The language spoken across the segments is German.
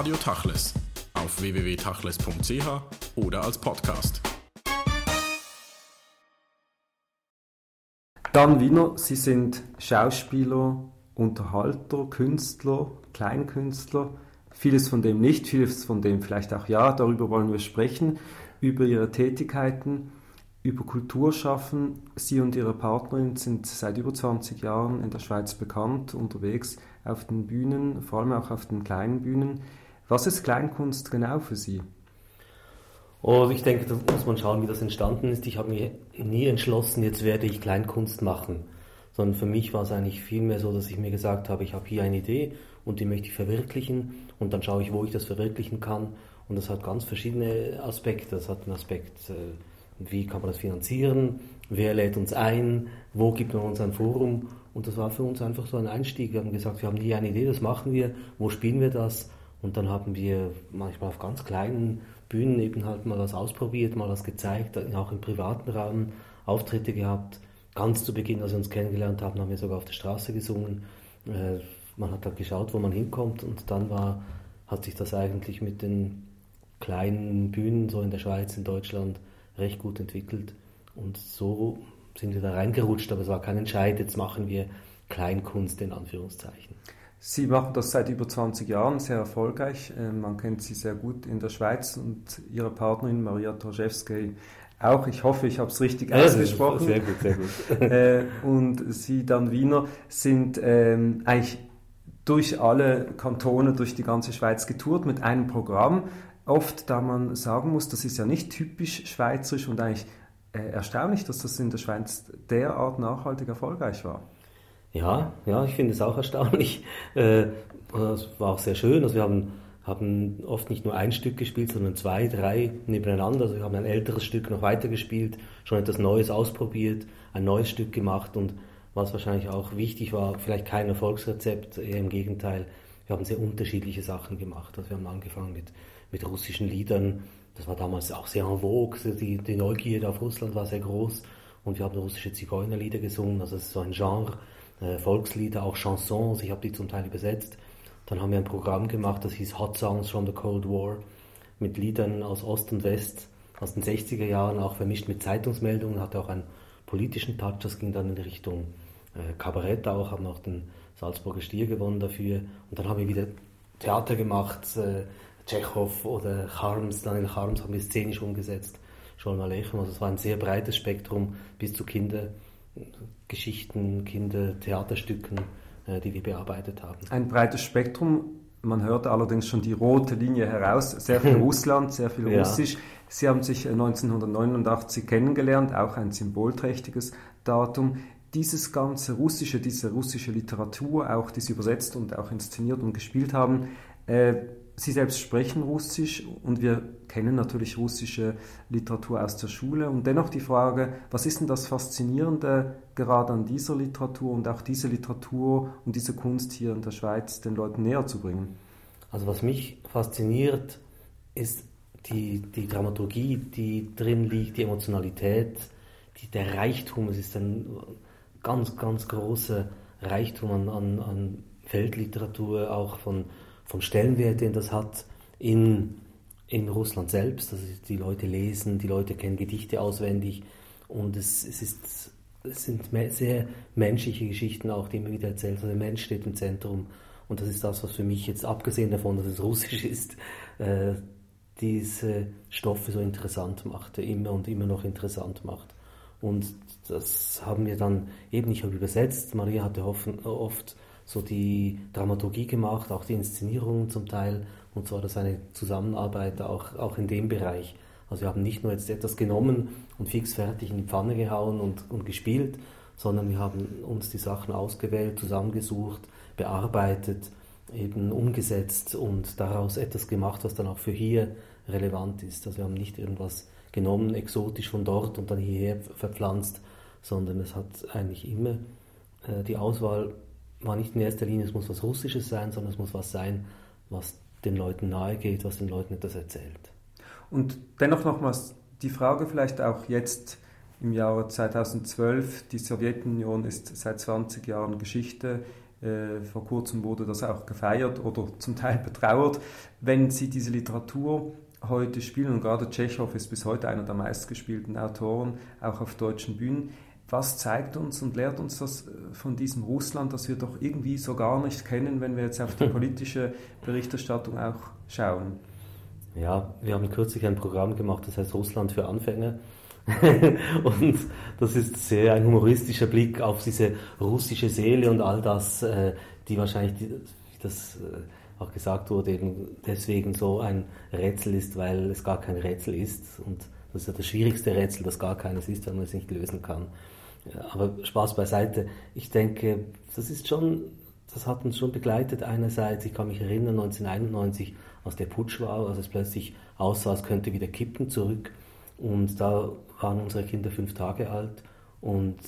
Radio Tachles auf www.tachles.ch oder als Podcast. Dan Wiener, Sie sind Schauspieler, Unterhalter, Künstler, Kleinkünstler. Vieles von dem nicht, vieles von dem vielleicht auch ja. Darüber wollen wir sprechen, über Ihre Tätigkeiten, über Kulturschaffen. Sie und Ihre Partnerin sind seit über 20 Jahren in der Schweiz bekannt, unterwegs auf den Bühnen, vor allem auch auf den kleinen Bühnen. Was ist Kleinkunst genau für Sie? Oh, ich denke, da muss man schauen, wie das entstanden ist. Ich habe mir nie entschlossen, jetzt werde ich Kleinkunst machen. Sondern für mich war es eigentlich vielmehr so, dass ich mir gesagt habe, ich habe hier eine Idee und die möchte ich verwirklichen und dann schaue ich, wo ich das verwirklichen kann. Und das hat ganz verschiedene Aspekte. Das hat einen Aspekt, äh, wie kann man das finanzieren, wer lädt uns ein, wo gibt man uns ein Forum. Und das war für uns einfach so ein Einstieg. Wir haben gesagt, wir haben nie eine Idee, das machen wir, wo spielen wir das? Und dann haben wir manchmal auf ganz kleinen Bühnen eben halt mal was ausprobiert, mal was gezeigt, auch im privaten Raum Auftritte gehabt. Ganz zu Beginn, als wir uns kennengelernt haben, haben wir sogar auf der Straße gesungen. Äh, man hat dann geschaut, wo man hinkommt und dann war, hat sich das eigentlich mit den kleinen Bühnen so in der Schweiz, in Deutschland recht gut entwickelt. Und so sind wir da reingerutscht, aber es war kein Entscheid, jetzt machen wir Kleinkunst in Anführungszeichen. Sie machen das seit über 20 Jahren sehr erfolgreich. Äh, man kennt Sie sehr gut in der Schweiz und Ihre Partnerin Maria Torzewski auch. Ich hoffe, ich habe es richtig ausgesprochen. Sehr gut, sehr gut. Äh, und Sie dann Wiener sind ähm, eigentlich durch alle Kantone, durch die ganze Schweiz getourt mit einem Programm. Oft, da man sagen muss, das ist ja nicht typisch schweizerisch und eigentlich äh, erstaunlich, dass das in der Schweiz derart nachhaltig erfolgreich war. Ja, ja, ich finde es auch erstaunlich. Äh, war auch sehr schön. Also wir haben, haben oft nicht nur ein Stück gespielt, sondern zwei, drei nebeneinander. Also wir haben ein älteres Stück noch weitergespielt, schon etwas Neues ausprobiert, ein neues Stück gemacht und was wahrscheinlich auch wichtig war, vielleicht kein Erfolgsrezept, eher im Gegenteil. Wir haben sehr unterschiedliche Sachen gemacht. Also wir haben angefangen mit, mit russischen Liedern. Das war damals auch sehr en vogue. Die, die Neugierde auf Russland war sehr groß. Und wir haben russische Zigeunerlieder gesungen. Also es ist so ein Genre Volkslieder, auch Chansons, ich habe die zum Teil übersetzt. Dann haben wir ein Programm gemacht, das hieß Hot Songs from the Cold War, mit Liedern aus Ost und West, aus den 60er Jahren, auch vermischt mit Zeitungsmeldungen, hatte auch einen politischen Touch, das ging dann in Richtung äh, Kabarett auch, haben auch den Salzburger Stier gewonnen dafür. Und dann haben wir wieder Theater gemacht, äh, Tschechow oder Charms, dann in Charms haben wir szenisch umgesetzt, Scholm Alechem, also es war ein sehr breites Spektrum bis zu Kinder. Geschichten, Kinder, Theaterstücken, äh, die wir bearbeitet haben. Ein breites Spektrum. Man hört allerdings schon die rote Linie heraus. Sehr viel Russland, sehr viel ja. Russisch. Sie haben sich 1989 kennengelernt, auch ein symbolträchtiges Datum. Dieses ganze Russische, diese russische Literatur, auch die Sie übersetzt und auch inszeniert und gespielt haben, äh, Sie selbst sprechen Russisch und wir kennen natürlich russische Literatur aus der Schule. Und dennoch die Frage, was ist denn das Faszinierende gerade an dieser Literatur und auch diese Literatur und diese Kunst hier in der Schweiz den Leuten näher zu bringen? Also was mich fasziniert, ist die, die Dramaturgie, die drin liegt, die Emotionalität, die, der Reichtum. Es ist ein ganz, ganz großer Reichtum an, an, an Weltliteratur, auch von vom Stellenwert, den das hat in, in Russland selbst. Also die Leute lesen, die Leute kennen Gedichte auswendig und es, es, ist, es sind sehr menschliche Geschichten auch, die immer wieder erzählt. Also der Mensch steht im Zentrum und das ist das, was für mich jetzt, abgesehen davon, dass es russisch ist, äh, diese Stoffe so interessant macht, immer und immer noch interessant macht. Und das haben wir dann eben, ich habe übersetzt, Maria hatte oft so die Dramaturgie gemacht, auch die Inszenierungen zum Teil. Und so war das eine Zusammenarbeit auch, auch in dem Bereich. Also wir haben nicht nur jetzt etwas genommen und fix fertig in die Pfanne gehauen und, und gespielt, sondern wir haben uns die Sachen ausgewählt, zusammengesucht, bearbeitet, eben umgesetzt und daraus etwas gemacht, was dann auch für hier relevant ist. Also wir haben nicht irgendwas genommen, exotisch von dort und dann hierher verpflanzt, sondern es hat eigentlich immer äh, die Auswahl war nicht in erster Linie, es muss was Russisches sein, sondern es muss was sein, was den Leuten nahe geht, was den Leuten etwas erzählt. Und dennoch nochmals die Frage vielleicht auch jetzt im Jahre 2012, die Sowjetunion ist seit 20 Jahren Geschichte. Äh, vor kurzem wurde das auch gefeiert oder zum Teil betrauert. Wenn Sie diese Literatur heute spielen, und gerade Tschechow ist bis heute einer der meistgespielten Autoren, auch auf deutschen Bühnen, was zeigt uns und lehrt uns das äh, von diesem Russland, das wir doch irgendwie so gar nicht kennen, wenn wir jetzt auf die politische Berichterstattung auch schauen? Ja, wir haben kürzlich ein Programm gemacht, das heißt Russland für Anfänger. und das ist sehr ein humoristischer Blick auf diese russische Seele und all das, äh, die wahrscheinlich, wie das äh, auch gesagt wurde, eben deswegen so ein Rätsel ist, weil es gar kein Rätsel ist. Und das ist ja das schwierigste Rätsel, das gar keines ist, wenn man es nicht lösen kann. Aber Spaß beiseite. Ich denke, das ist schon, das hat uns schon begleitet. Einerseits, ich kann mich erinnern, 1991, als der Putsch war, als es plötzlich aussah, es könnte wieder kippen zurück. Und da waren unsere Kinder fünf Tage alt und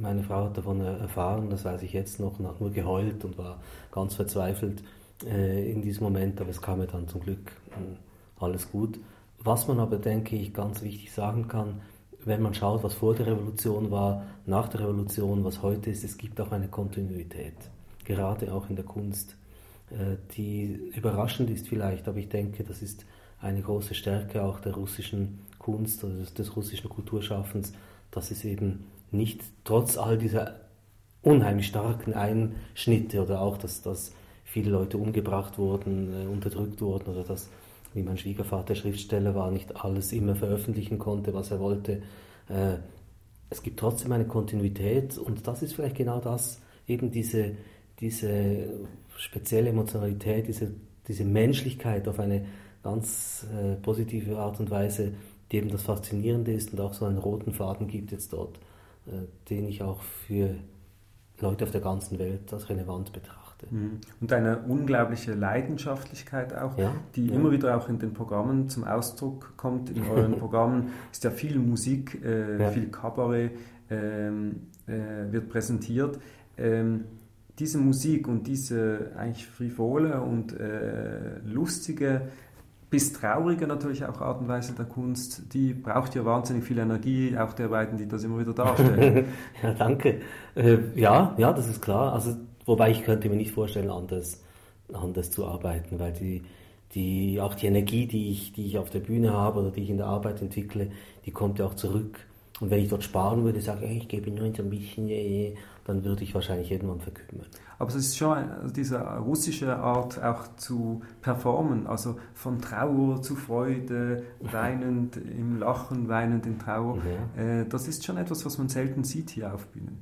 meine Frau hat davon erfahren, das weiß ich jetzt noch, und hat nur geheult und war ganz verzweifelt äh, in diesem Moment, aber es kam ja dann zum Glück äh, alles gut. Was man aber, denke ich, ganz wichtig sagen kann, wenn man schaut, was vor der Revolution war, nach der Revolution, was heute ist, es gibt auch eine Kontinuität, gerade auch in der Kunst, äh, die überraschend ist vielleicht, aber ich denke, das ist eine große Stärke auch der russischen Kunst oder des, des russischen Kulturschaffens, dass es eben nicht trotz all dieser unheimlich starken Einschnitte oder auch, dass, dass viele Leute umgebracht wurden, äh, unterdrückt wurden oder dass, wie mein Schwiegervater Schriftsteller war, nicht alles immer veröffentlichen konnte, was er wollte. Äh, es gibt trotzdem eine Kontinuität und das ist vielleicht genau das, eben diese, diese spezielle Emotionalität, diese, diese Menschlichkeit auf eine ganz äh, positive Art und Weise die eben das Faszinierende ist und auch so einen roten Faden gibt jetzt dort, äh, den ich auch für Leute auf der ganzen Welt als relevant betrachte. Mhm. Und eine unglaubliche Leidenschaftlichkeit auch, ja, die ja. immer wieder auch in den Programmen zum Ausdruck kommt. In euren Programmen ist ja viel Musik, äh, ja. viel Kabarett ähm, äh, wird präsentiert. Ähm, diese Musik und diese eigentlich frivole und äh, lustige bis traurige natürlich auch Art und Weise der Kunst, die braucht ja wahnsinnig viel Energie, auch der beiden, die das immer wieder darstellen. ja, danke. Äh, ja, ja, das ist klar. Also, wobei ich könnte mir nicht vorstellen, anders, anders zu arbeiten, weil die, die, auch die Energie, die ich, die ich auf der Bühne habe oder die ich in der Arbeit entwickle, die kommt ja auch zurück. Und wenn ich dort sparen würde, sage ich, ich gebe nur ein bisschen, dann würde ich wahrscheinlich irgendwann verkümmern. Aber es ist schon diese russische Art auch zu performen, also von Trauer zu Freude, weinend im Lachen, weinend in Trauer. Ja. Äh, das ist schon etwas, was man selten sieht hier auf Bühnen.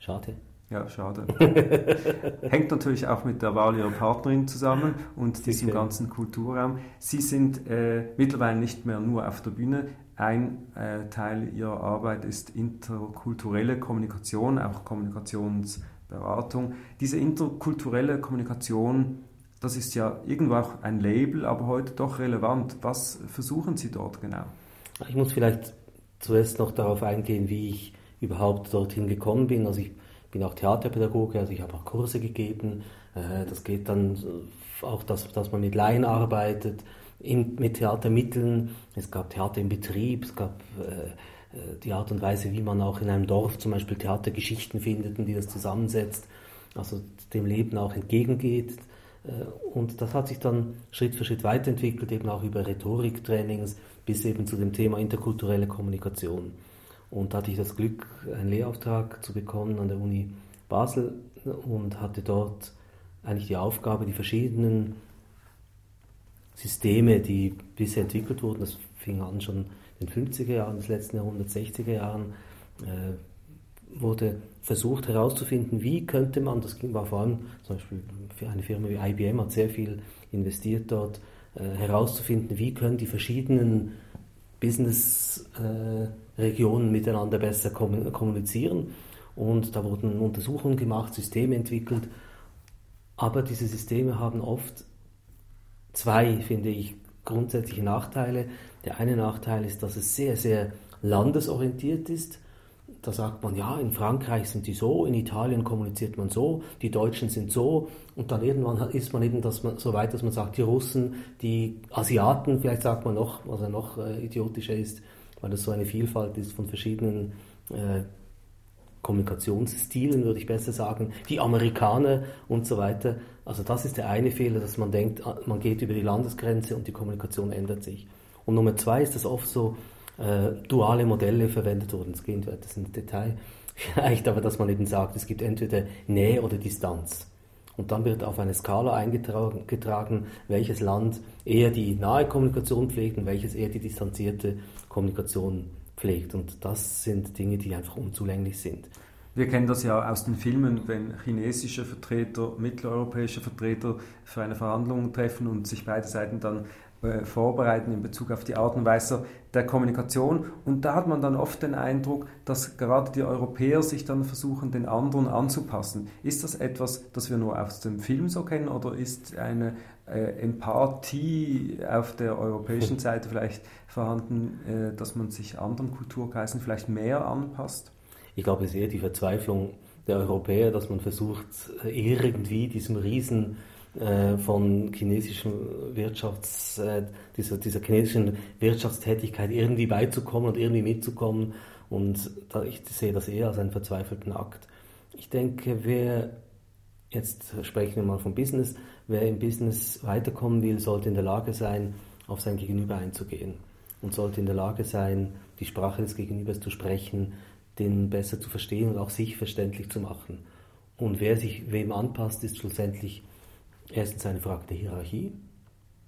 Schade. Ja, schade. Hängt natürlich auch mit der Wahl Ihrer Partnerin zusammen und diesem okay. ganzen Kulturraum. Sie sind äh, mittlerweile nicht mehr nur auf der Bühne. Ein äh, Teil Ihrer Arbeit ist interkulturelle Kommunikation, auch Kommunikations- Beratung. Diese interkulturelle Kommunikation, das ist ja irgendwo auch ein Label, aber heute doch relevant. Was versuchen Sie dort genau? Ich muss vielleicht zuerst noch darauf eingehen, wie ich überhaupt dorthin gekommen bin. Also ich bin auch Theaterpädagoge, also ich habe auch Kurse gegeben. Äh, das geht dann auch, dass, dass man mit Laien arbeitet, mit Theatermitteln. Es gab Theater im Betrieb, es gab äh, äh, die Art und Weise, wie man auch in einem Dorf zum Beispiel Theatergeschichten findet und die das zusammensetzt, also dem Leben auch entgegengeht. Äh, und das hat sich dann Schritt für Schritt weiterentwickelt, eben auch über Rhetoriktrainings bis eben zu dem Thema interkulturelle Kommunikation. Und da hatte ich das Glück, einen Lehrauftrag zu bekommen an der Uni Basel und hatte dort eigentlich die Aufgabe, die verschiedenen Systeme, die bisher entwickelt wurden, das fing an schon den 50er Jahren des letzten Jahrhunderts, 60er Jahren, äh, wurde versucht herauszufinden, wie könnte man, das war vor allem zum Beispiel für eine Firma wie IBM hat sehr viel investiert dort, äh, herauszufinden, wie können die verschiedenen Business-Regionen miteinander besser kommunizieren. Und da wurden Untersuchungen gemacht, Systeme entwickelt. Aber diese Systeme haben oft zwei, finde ich, grundsätzliche Nachteile. Der eine Nachteil ist, dass es sehr, sehr landesorientiert ist. Da sagt man, ja, in Frankreich sind die so, in Italien kommuniziert man so, die Deutschen sind so und dann irgendwann ist man eben dass man, so weit, dass man sagt, die Russen, die Asiaten, vielleicht sagt man noch, was er noch äh, idiotischer ist, weil es so eine Vielfalt ist von verschiedenen äh, Kommunikationsstilen, würde ich besser sagen, die Amerikaner und so weiter. Also das ist der eine Fehler, dass man denkt, ah, man geht über die Landesgrenze und die Kommunikation ändert sich. Und Nummer zwei ist, dass oft so äh, duale Modelle verwendet wurden. Das geht ist ein Detail vielleicht, aber dass man eben sagt, es gibt entweder Nähe oder Distanz. Und dann wird auf eine Skala eingetragen, welches Land eher die nahe Kommunikation pflegt und welches eher die distanzierte Kommunikation pflegt. Und das sind Dinge, die einfach unzulänglich sind. Wir kennen das ja aus den Filmen, wenn chinesische Vertreter, mitteleuropäische Vertreter für eine Verhandlung treffen und sich beide Seiten dann äh, vorbereiten in Bezug auf die Art und Weise der Kommunikation. Und da hat man dann oft den Eindruck, dass gerade die Europäer sich dann versuchen, den anderen anzupassen. Ist das etwas, das wir nur aus dem Film so kennen oder ist eine äh, Empathie auf der europäischen Seite vielleicht vorhanden, äh, dass man sich anderen Kulturkreisen vielleicht mehr anpasst? Ich glaube, es ist eher die Verzweiflung der Europäer, dass man versucht, irgendwie diesem Riesen äh, von chinesischen Wirtschafts, äh, dieser, dieser chinesischen Wirtschaftstätigkeit irgendwie beizukommen und irgendwie mitzukommen. Und da, ich sehe das eher als einen verzweifelten Akt. Ich denke, wer, jetzt sprechen wir mal vom Business, wer im Business weiterkommen will, sollte in der Lage sein, auf sein Gegenüber einzugehen und sollte in der Lage sein, die Sprache des Gegenübers zu sprechen, den besser zu verstehen und auch sich verständlich zu machen. Und wer sich wem anpasst, ist schlussendlich erstens eine Frage der Hierarchie.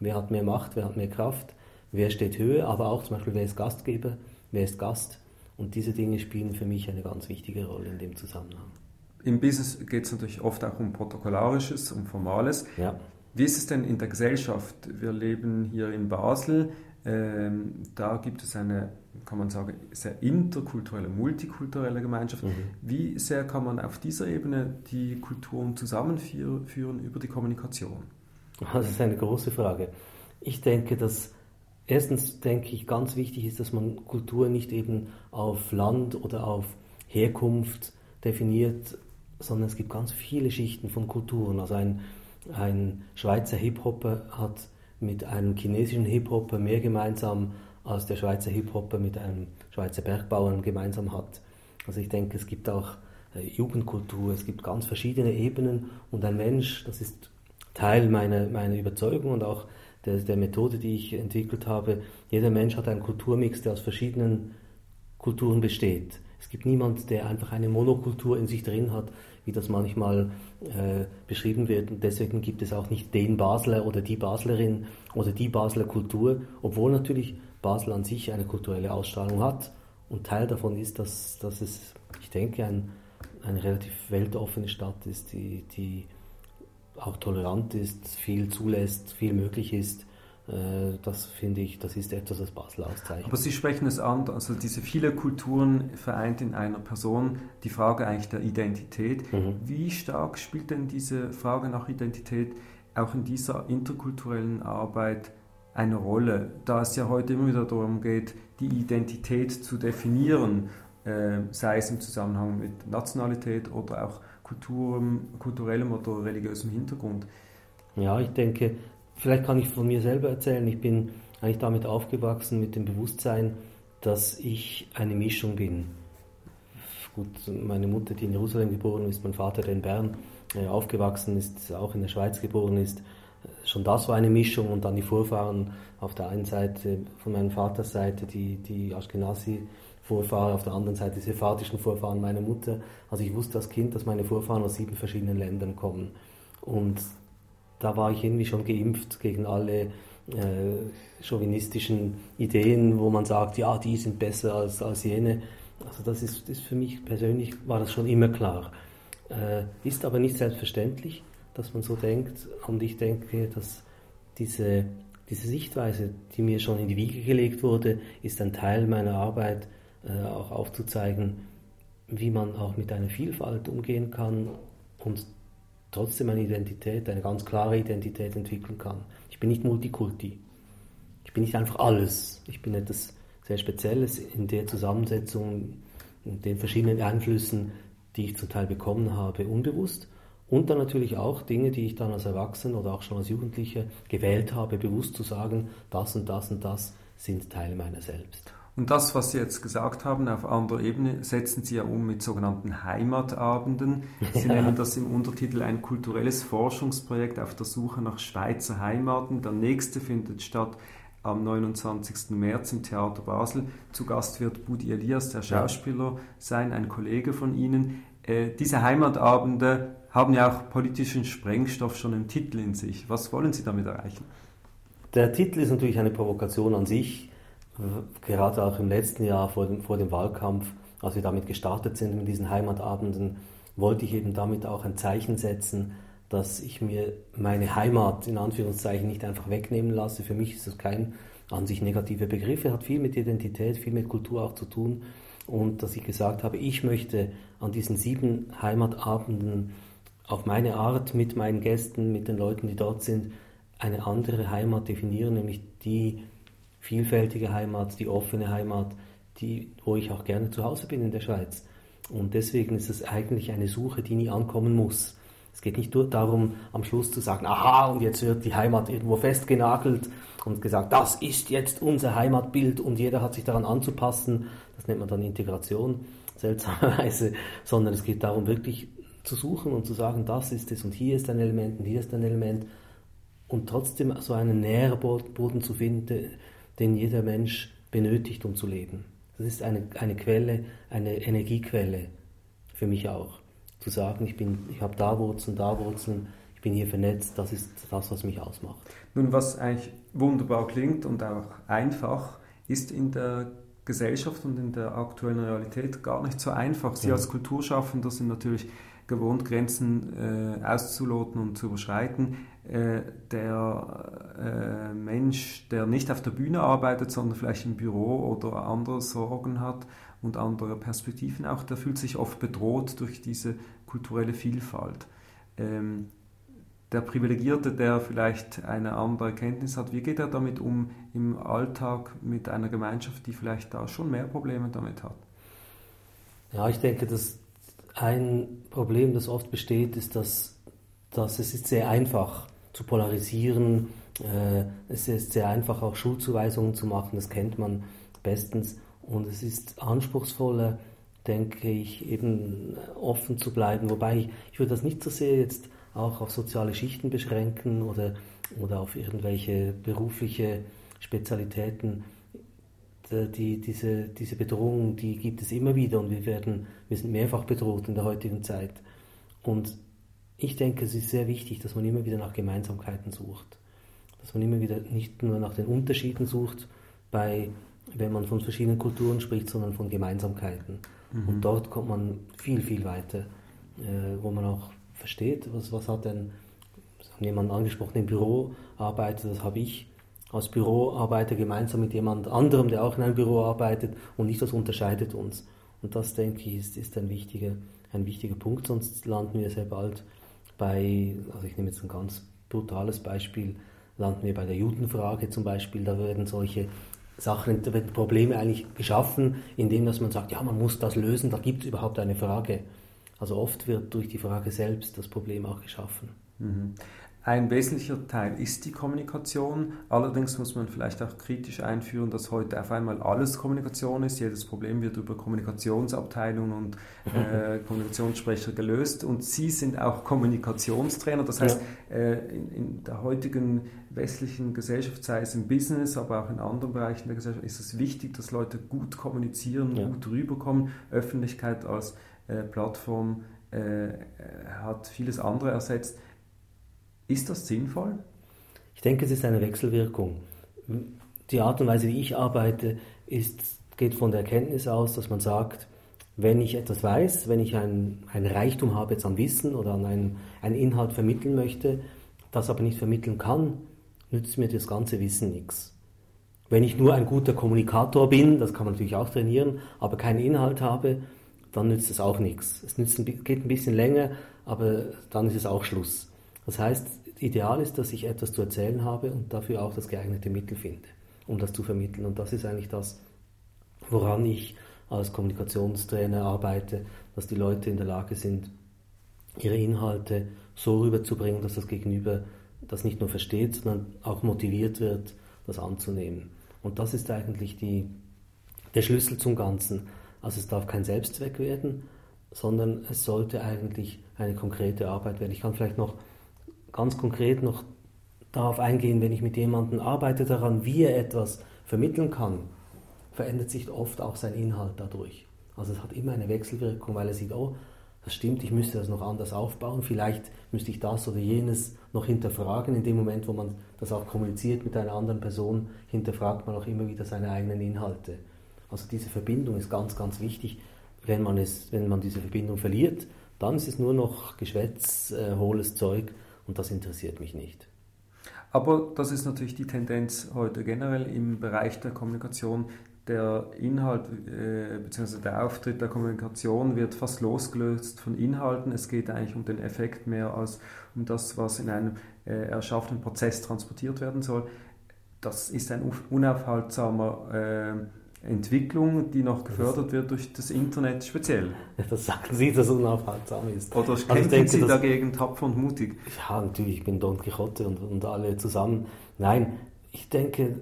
Wer hat mehr Macht, wer hat mehr Kraft, wer steht höher, aber auch zum Beispiel, wer ist Gastgeber, wer ist Gast. Und diese Dinge spielen für mich eine ganz wichtige Rolle in dem Zusammenhang. Im Business geht es natürlich oft auch um Protokollarisches, um Formales. Ja. Wie ist es denn in der Gesellschaft? Wir leben hier in Basel. Ähm, da gibt es eine, kann man sagen, sehr interkulturelle, multikulturelle Gemeinschaft. Mhm. Wie sehr kann man auf dieser Ebene die Kulturen zusammenführen über die Kommunikation? Das ist eine große Frage. Ich denke, dass erstens denke ich ganz wichtig ist, dass man Kultur nicht eben auf Land oder auf Herkunft definiert, sondern es gibt ganz viele Schichten von Kulturen. Also ein, ein Schweizer Hip-Hopper hat mit einem chinesischen Hip-Hopper mehr gemeinsam, als der Schweizer Hip-Hopper mit einem Schweizer Bergbauern gemeinsam hat. Also ich denke, es gibt auch äh, Jugendkultur, es gibt ganz verschiedene Ebenen und ein Mensch, das ist Teil meiner, meiner Überzeugung und auch der, der Methode, die ich entwickelt habe. Jeder Mensch hat einen Kulturmix, der aus verschiedenen Kulturen besteht. Es gibt niemand, der einfach eine Monokultur in sich drin hat, wie das manchmal äh, beschrieben wird. Und deswegen gibt es auch nicht den Basler oder die Baslerin oder die Basler Kultur, obwohl natürlich Basel an sich eine kulturelle Ausstrahlung hat. Und Teil davon ist, dass, dass es, ich denke, ein, eine relativ weltoffene Stadt ist, die, die auch tolerant ist, viel zulässt, viel möglich ist das finde ich, das ist etwas, was Basel auszeichnet. Aber Sie sprechen es an, also diese viele Kulturen vereint in einer Person, die Frage eigentlich der Identität. Mhm. Wie stark spielt denn diese Frage nach Identität auch in dieser interkulturellen Arbeit eine Rolle, da es ja heute immer wieder darum geht, die Identität zu definieren, äh, sei es im Zusammenhang mit Nationalität oder auch Kulturem, kulturellem oder religiösem Hintergrund. Ja, ich denke, Vielleicht kann ich von mir selber erzählen. Ich bin eigentlich damit aufgewachsen mit dem Bewusstsein, dass ich eine Mischung bin. Gut, meine Mutter, die in Jerusalem geboren ist, mein Vater, der in Bern äh, aufgewachsen ist, auch in der Schweiz geboren ist. Schon das war eine Mischung und dann die Vorfahren auf der einen Seite von meinem Vaters Seite, die, die Ashkenazi-Vorfahren, auf der anderen Seite die sephardischen Vorfahren meiner Mutter. Also ich wusste als Kind, dass meine Vorfahren aus sieben verschiedenen Ländern kommen. Und da war ich irgendwie schon geimpft gegen alle äh, chauvinistischen Ideen, wo man sagt, ja, die sind besser als, als jene. Also das ist, ist für mich persönlich, war das schon immer klar. Äh, ist aber nicht selbstverständlich, dass man so denkt. Und ich denke, dass diese, diese Sichtweise, die mir schon in die Wiege gelegt wurde, ist ein Teil meiner Arbeit, äh, auch aufzuzeigen, wie man auch mit einer Vielfalt umgehen kann und trotzdem eine Identität, eine ganz klare Identität entwickeln kann. Ich bin nicht Multikulti. Ich bin nicht einfach alles. Ich bin etwas sehr Spezielles in der Zusammensetzung, in den verschiedenen Einflüssen, die ich zum Teil bekommen habe, unbewusst. Und dann natürlich auch Dinge, die ich dann als Erwachsener oder auch schon als Jugendlicher gewählt habe, bewusst zu sagen, das und das und das sind Teile meiner selbst. Und das, was Sie jetzt gesagt haben, auf anderer Ebene, setzen Sie ja um mit sogenannten Heimatabenden. Sie ja. nennen das im Untertitel ein kulturelles Forschungsprojekt auf der Suche nach Schweizer Heimaten. Der nächste findet statt am 29. März im Theater Basel. Zu Gast wird Budi Elias, der Schauspieler, sein, ein Kollege von Ihnen. Äh, diese Heimatabende haben ja auch politischen Sprengstoff schon im Titel in sich. Was wollen Sie damit erreichen? Der Titel ist natürlich eine Provokation an sich gerade auch im letzten Jahr vor dem, vor dem Wahlkampf, als wir damit gestartet sind mit diesen Heimatabenden, wollte ich eben damit auch ein Zeichen setzen, dass ich mir meine Heimat in Anführungszeichen nicht einfach wegnehmen lasse. Für mich ist das kein an sich negativer Begriff. Er hat viel mit Identität, viel mit Kultur auch zu tun. Und dass ich gesagt habe, ich möchte an diesen sieben Heimatabenden auf meine Art mit meinen Gästen, mit den Leuten, die dort sind, eine andere Heimat definieren, nämlich die vielfältige Heimat, die offene Heimat, die, wo ich auch gerne zu Hause bin in der Schweiz. Und deswegen ist es eigentlich eine Suche, die nie ankommen muss. Es geht nicht nur darum, am Schluss zu sagen, aha, und jetzt wird die Heimat irgendwo festgenagelt und gesagt, das ist jetzt unser Heimatbild und jeder hat sich daran anzupassen. Das nennt man dann Integration, seltsamerweise, sondern es geht darum, wirklich zu suchen und zu sagen, das ist es und hier ist ein Element und hier ist ein Element und trotzdem so einen Nährboden zu finden, den jeder Mensch benötigt, um zu leben. Das ist eine, eine Quelle, eine Energiequelle für mich auch. Zu sagen, ich, ich habe da Wurzeln, da Wurzeln, ich bin hier vernetzt, das ist das, was mich ausmacht. Nun, was eigentlich wunderbar klingt und auch einfach, ist in der Gesellschaft und in der aktuellen Realität gar nicht so einfach. Sie ja. als Kulturschaffender sind natürlich gewohnt, Grenzen äh, auszuloten und zu überschreiten. Äh, der äh, Mensch, der nicht auf der Bühne arbeitet, sondern vielleicht im Büro oder andere Sorgen hat und andere Perspektiven auch, der fühlt sich oft bedroht durch diese kulturelle Vielfalt. Ähm, der Privilegierte, der vielleicht eine andere Erkenntnis hat, wie geht er damit um im Alltag mit einer Gemeinschaft, die vielleicht da schon mehr Probleme damit hat? Ja, ich denke, dass ein Problem, das oft besteht, ist, dass, dass es ist sehr einfach zu polarisieren. Äh, es ist sehr einfach, auch Schulzuweisungen zu machen, das kennt man bestens. Und es ist anspruchsvoller, denke ich, eben offen zu bleiben. Wobei ich, ich würde das nicht so sehr jetzt auch auf soziale Schichten beschränken oder, oder auf irgendwelche berufliche Spezialitäten. Die, diese, diese Bedrohung, die gibt es immer wieder und wir, werden, wir sind mehrfach bedroht in der heutigen Zeit. Und ich denke, es ist sehr wichtig, dass man immer wieder nach Gemeinsamkeiten sucht. Dass man immer wieder nicht nur nach den Unterschieden sucht, bei, wenn man von verschiedenen Kulturen spricht, sondern von Gemeinsamkeiten. Mhm. Und dort kommt man viel, viel weiter, äh, wo man auch versteht, was, was hat denn, das haben jemand angesprochen, im Büro arbeitet, das habe ich als Büroarbeiter gemeinsam mit jemand anderem, der auch in einem Büro arbeitet und nicht das unterscheidet uns. Und das, denke ich, ist, ist ein, wichtiger, ein wichtiger Punkt, sonst landen wir sehr bald bei, also ich nehme jetzt ein ganz brutales Beispiel, landen wir bei der Judenfrage zum Beispiel, da werden solche Sachen, da werden Probleme eigentlich geschaffen, indem dass man sagt, ja, man muss das lösen, da gibt es überhaupt eine Frage. Also oft wird durch die Frage selbst das Problem auch geschaffen. Mhm. Ein wesentlicher Teil ist die Kommunikation. Allerdings muss man vielleicht auch kritisch einführen, dass heute auf einmal alles Kommunikation ist. Jedes Problem wird über Kommunikationsabteilungen und äh, Kommunikationssprecher gelöst. Und Sie sind auch Kommunikationstrainer. Das heißt, äh, in, in, der heutigen westlichen Gesellschaft, sei es im Business, aber auch in anderen Bereichen der Gesellschaft, ist es wichtig, dass Leute gut kommunizieren, ja. gut rüberkommen. Öffentlichkeit als äh, Plattform äh, hat vieles andere ersetzt. Ist das sinnvoll? Ich denke, es ist eine Wechselwirkung. Die Art und Weise, wie ich arbeite, ist, geht von der Erkenntnis aus, dass man sagt, wenn ich etwas weiß, wenn ich ein, ein Reichtum habe jetzt an Wissen oder an einen, einen Inhalt vermitteln möchte, das aber nicht vermitteln kann, nützt mir das ganze Wissen nichts. Wenn ich nur ein guter Kommunikator bin, das kann man natürlich auch trainieren, aber keinen Inhalt habe, dann nützt es auch nichts. Es nützt, geht ein bisschen länger, aber dann ist es auch Schluss. Das heißt, ideal ist, dass ich etwas zu erzählen habe und dafür auch das geeignete Mittel finde, um das zu vermitteln. Und das ist eigentlich das, woran ich als Kommunikationstrainer arbeite, dass die Leute in der Lage sind, ihre Inhalte so rüberzubringen, dass das Gegenüber das nicht nur versteht, sondern auch motiviert wird, das anzunehmen. Und das ist eigentlich die, der Schlüssel zum Ganzen. Also es darf kein Selbstzweck werden, sondern es sollte eigentlich eine konkrete Arbeit werden. Ich kann vielleicht noch ganz konkret noch darauf eingehen, wenn ich mit jemandem arbeite daran, wie er etwas vermitteln kann, verändert sich oft auch sein Inhalt dadurch. Also es hat immer eine Wechselwirkung, weil er sieht, oh, das stimmt, ich müsste das noch anders aufbauen, vielleicht müsste ich das oder jenes noch hinterfragen. In dem Moment, wo man das auch kommuniziert mit einer anderen Person, hinterfragt man auch immer wieder seine eigenen Inhalte. Also diese Verbindung ist ganz, ganz wichtig. Wenn man, es, wenn man diese Verbindung verliert, dann ist es nur noch Geschwätz, äh, hohles Zeug und das interessiert mich nicht. Aber das ist natürlich die Tendenz heute generell im Bereich der Kommunikation. Der Inhalt äh, bzw. der Auftritt der Kommunikation wird fast losgelöst von Inhalten. Es geht eigentlich um den Effekt mehr als um das, was in einem äh, erschaffenen Prozess transportiert werden soll. Das ist ein unaufhaltsamer äh, Entwicklung, die noch gefördert wird durch das Internet speziell. Das sagen Sie, dass es unaufhaltsam ist. Oder also kämpfen denke, Sie dagegen tapfer und mutig? Ja, natürlich, ich bin Don Quixote und, und alle zusammen. Nein, ich denke,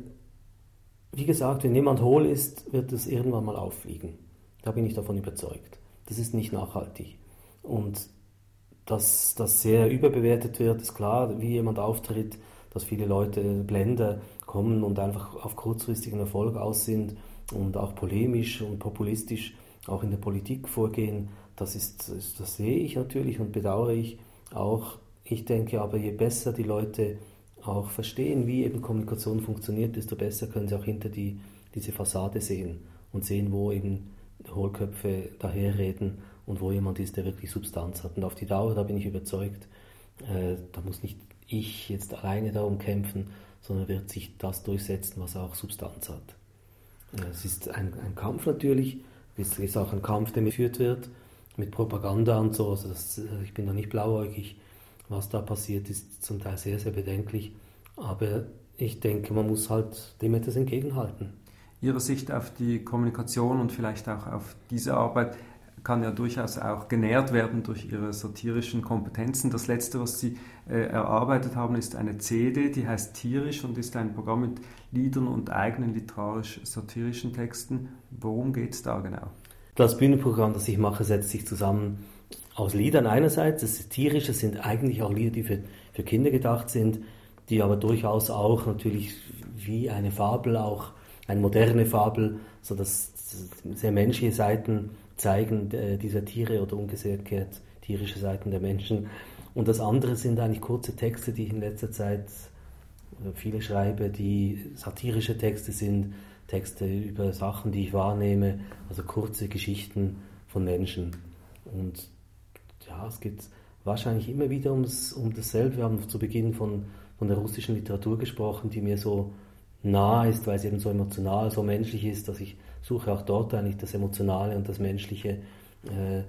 wie gesagt, wenn jemand hohl ist, wird es irgendwann mal auffliegen. Da bin ich davon überzeugt. Das ist nicht nachhaltig. Und dass das sehr überbewertet wird, ist klar, wie jemand auftritt, dass viele Leute Blender kommen und einfach auf kurzfristigen Erfolg aus sind und auch polemisch und populistisch auch in der Politik vorgehen, das, ist, das sehe ich natürlich und bedauere ich auch. Ich denke aber, je besser die Leute auch verstehen, wie eben Kommunikation funktioniert, desto besser können sie auch hinter die, diese Fassade sehen und sehen, wo eben Hohlköpfe daherreden und wo jemand ist, der wirklich Substanz hat. Und auf die Dauer, da bin ich überzeugt, äh, da muss nicht ich jetzt alleine darum kämpfen, sondern wird sich das durchsetzen, was auch Substanz hat. Es ist ein, ein Kampf natürlich, es ist auch ein Kampf, der geführt wird mit Propaganda und so. Also das, ich bin da nicht blauäugig. Was da passiert, ist zum Teil sehr, sehr bedenklich. Aber ich denke, man muss halt dem etwas entgegenhalten. Ihre Sicht auf die Kommunikation und vielleicht auch auf diese Arbeit kann ja durchaus auch genährt werden durch ihre satirischen Kompetenzen. Das letzte, was sie äh, erarbeitet haben, ist eine CD, die heißt Tierisch und ist ein Programm mit Liedern und eigenen literarisch-satirischen Texten. Worum geht es da genau? Das Bühnenprogramm, das ich mache, setzt sich zusammen aus Liedern einerseits. Das Tierische sind eigentlich auch Lieder, die für, für Kinder gedacht sind, die aber durchaus auch natürlich wie eine Fabel, auch eine moderne Fabel, so dass sehr menschliche Seiten zeigen äh, dieser Tiere oder umgekehrt tierische Seiten der Menschen. Und das andere sind eigentlich kurze Texte, die ich in letzter Zeit viele schreibe, die satirische Texte sind, Texte über Sachen, die ich wahrnehme, also kurze Geschichten von Menschen. Und ja, es geht wahrscheinlich immer wieder ums, um dasselbe. Wir haben zu Beginn von, von der russischen Literatur gesprochen, die mir so nah ist, weil sie eben so emotional, so menschlich ist, dass ich suche auch dort eigentlich das Emotionale und das Menschliche äh,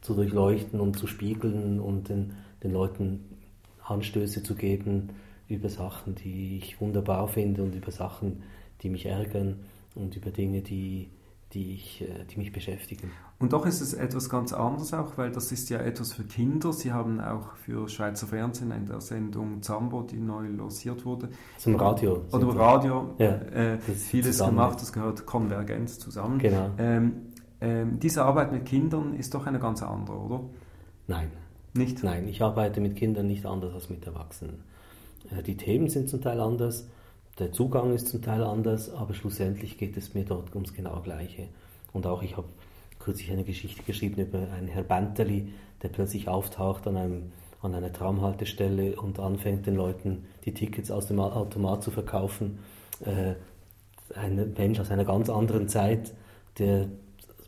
zu durchleuchten und zu spiegeln und den, den Leuten Anstöße zu geben über Sachen, die ich wunderbar finde und über Sachen, die mich ärgern und über Dinge, die, die, ich, äh, die mich beschäftigen. Und doch ist es etwas ganz anderes auch, weil das ist ja etwas für Kinder. Sie haben auch für Schweizer Fernsehen in der Sendung Zambo, die neu losiert wurde. Zum Radio. Oder Radio. Ja, äh, vieles zusammen. gemacht, das gehört Konvergenz zusammen. Genau. Ähm, ähm, diese Arbeit mit Kindern ist doch eine ganz andere, oder? Nein. Nicht? Nein, ich arbeite mit Kindern nicht anders als mit Erwachsenen. Äh, die Themen sind zum Teil anders der Zugang ist zum Teil anders, aber schlussendlich geht es mir dort ums genau Gleiche. Und auch ich habe kürzlich eine Geschichte geschrieben über einen Herr Banterli, der plötzlich auftaucht an, einem, an einer Tramhaltestelle und anfängt den Leuten die Tickets aus dem Automat zu verkaufen. Äh, ein Mensch aus einer ganz anderen Zeit, der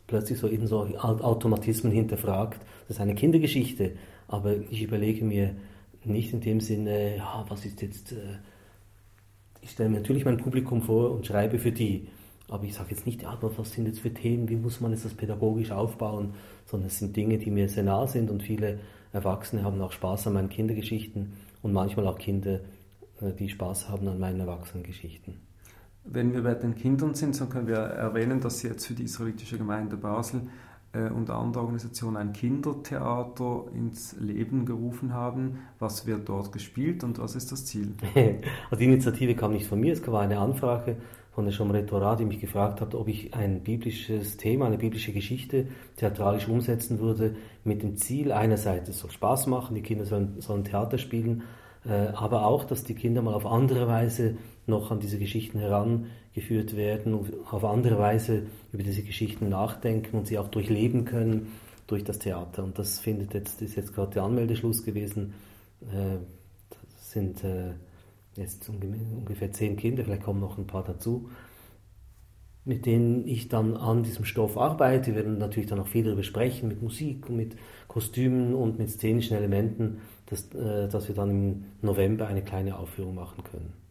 plötzlich so in so Automatismen hinterfragt. Das ist eine Kindergeschichte, aber ich überlege mir nicht in dem Sinne, ja, was ist jetzt... Äh, ich stelle mir natürlich mein Publikum vor und schreibe für die. Aber ich sage jetzt nicht, ja, was sind jetzt für Themen, wie muss man das pädagogisch aufbauen, sondern es sind Dinge, die mir sehr nah sind und viele Erwachsene haben auch Spaß an meinen Kindergeschichten und manchmal auch Kinder, äh, die Spaß haben an meinen Erwachsenengeschichten. Wenn wir bei den Kindern sind, so können wir erwähnen, dass Sie jetzt für die israelitische Gemeinde Basel und andere Organisationen ein Kindertheater ins Leben gerufen haben. Was wird dort gespielt und was ist das Ziel? also die Initiative kam nicht von mir, es war eine Anfrage von der Schomretora, die mich gefragt hat, ob ich ein biblisches Thema, eine biblische Geschichte theatralisch umsetzen würde, mit dem Ziel einerseits, es soll Spaß machen, die Kinder sollen, sollen Theater spielen, äh, aber auch, dass die Kinder mal auf andere Weise noch an diese Geschichten herangeführt werden, und auf andere Weise über diese Geschichten nachdenken und sie auch durchleben können durch das Theater. Und das findet jetzt, ist jetzt gerade der Anmeldeschluss gewesen. Äh, das sind äh, jetzt ungefähr zehn Kinder, vielleicht kommen noch ein paar dazu, mit denen ich dann an diesem Stoff arbeite. Wir werden natürlich dann auch viel darüber sprechen, mit Musik und mit Kostümen und mit szenischen Elementen, dass, äh, dass wir dann im November eine kleine Aufführung machen können.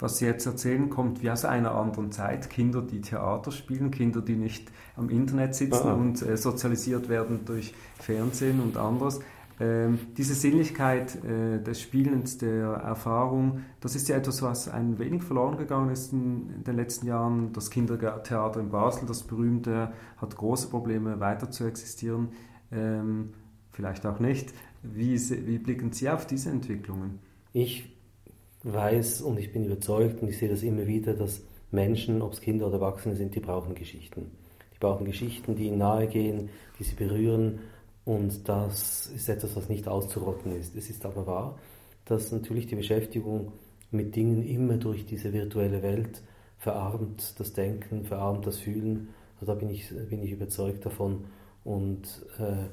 Was Sie jetzt erzählen, kommt wie aus einer anderen Zeit. Kinder, die Theater spielen, Kinder, die nicht am Internet sitzen Aha. und äh, sozialisiert werden durch Fernsehen und anderes. Ähm, diese Sinnlichkeit äh, des Spielens, der Erfahrung, das ist ja etwas, was ein wenig verloren gegangen ist in, in, den letzten Jahren. Das Kindertheater in Basel, das berühmte, hat große Probleme weiter zu existieren. Ähm, vielleicht auch nicht. Wie, wie blicken Sie auf diese Entwicklungen? Ich weiß und ich bin überzeugt und ich sehe das immer wieder, dass Menschen, ob es Kinder oder Erwachsene sind, die brauchen Geschichten. Die brauchen Geschichten, die ihnen nahe gehen, die sie berühren und das ist etwas, was nicht auszurotten ist. Es ist aber wahr, dass natürlich die Beschäftigung mit Dingen immer durch diese virtuelle Welt verarmt das Denken, verarmt das Fühlen. Also da bin ich, bin ich überzeugt davon. Und äh,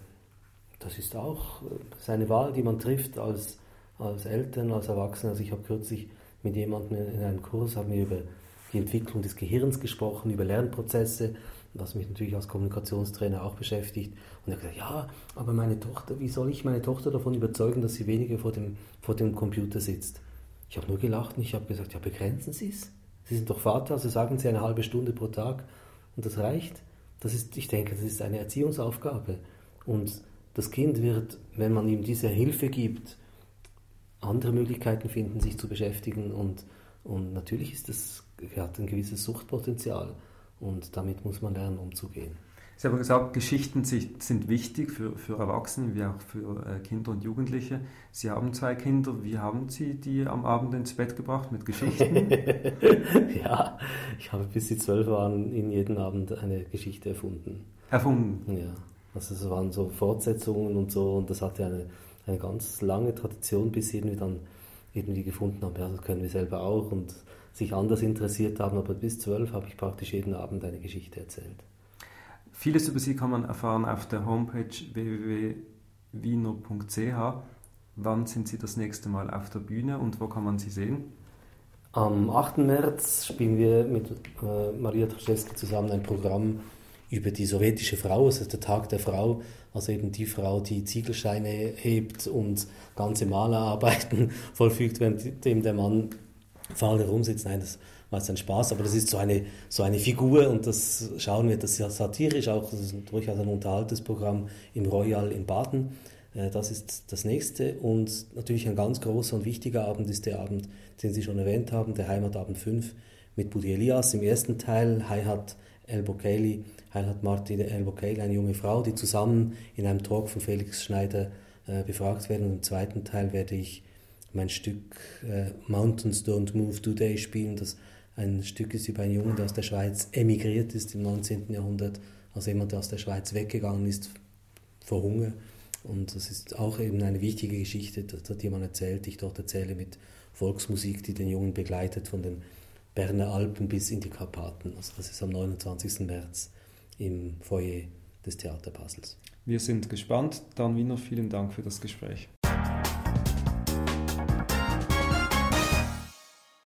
das ist auch seine Wahl, die man trifft als, als Eltern, als Erwachsene. Also ich habe kürzlich mit jemandem in einem Kurs, haben wir über die Entwicklung des Gehirns gesprochen, über Lernprozesse was mich natürlich als Kommunikationstrainer auch beschäftigt. Und er hat gesagt, ja, aber meine Tochter, wie soll ich meine Tochter davon überzeugen, dass sie weniger vor dem, vor dem Computer sitzt? Ich habe nur gelacht und ich habe gesagt, ja, begrenzen Sie es. Sie sind doch Vater, also sagen Sie eine halbe Stunde pro Tag und das reicht. Das ist, ich denke, das ist eine Erziehungsaufgabe. Und das Kind wird, wenn man ihm diese Hilfe gibt, andere Möglichkeiten finden, sich zu beschäftigen und, und natürlich ist das, hat ein gewisses Suchtpotenzial. Und damit muss man lernen, umzugehen. Sie haben gesagt, Geschichten sind wichtig für, für Erwachsene wie auch für äh, Kinder und Jugendliche. Sie haben zwei Kinder. Wie haben Sie die am Abend ins Bett gebracht mit Geschichten? ja, ich habe bis sie zwölf waren in jedem Abend eine Geschichte erfunden. Erfunden? Ja, also es waren so Fortsetzungen und so und das hatte eine, eine ganz lange Tradition, bis sie irgendwie dann irgendwie gefunden haben, ja, das können wir selber auch und sich anders interessiert haben, aber bis zwölf habe ich praktisch jeden Abend eine Geschichte erzählt. Vieles über Sie kann man erfahren auf der Homepage www.wiener.ch. Wann sind Sie das nächste Mal auf der Bühne und wo kann man Sie sehen? Am 8. März spielen wir mit äh, Maria Traschewski zusammen ein Programm über die sowjetische Frau, ist der Tag der Frau, also eben die Frau, die Ziegelscheine hebt und ganze Malerarbeiten vollfügt, während dem der Mann faul herumsitzt. Nein, das war jetzt ein Spaß, aber das ist so eine, so eine Figur und das schauen wir, das ist ja satirisch auch, das ist durchaus ein unterhaltes Programm im Royal in Baden. Äh, das ist das nächste und natürlich ein ganz großer und wichtiger Abend ist der Abend, den Sie schon erwähnt haben, der Heimatabend 5 mit Budi Elias. Im ersten Teil Heihat El Bokeli, Heihat Martin El Bokeli, eine junge Frau, die zusammen in einem Talk von Felix Schneider äh, befragt werden. Und im zweiten Teil werde ich mein Stück äh, Mountains Don't Move Today spielen, das ein Stück ist über einen Jungen, der aus der Schweiz emigriert ist im 19. Jahrhundert, also jemand, der aus der Schweiz weggegangen ist vor Hunger. Und das ist auch eben eine wichtige Geschichte, die jemand erzählt, die ich dort erzähle mit Volksmusik, die den Jungen begleitet von den Berner Alpen bis in die Karpaten. Also das ist am 29. März im Foyer des Theater Basels. Wir sind gespannt. Dan Wiener, vielen Dank für das Gespräch.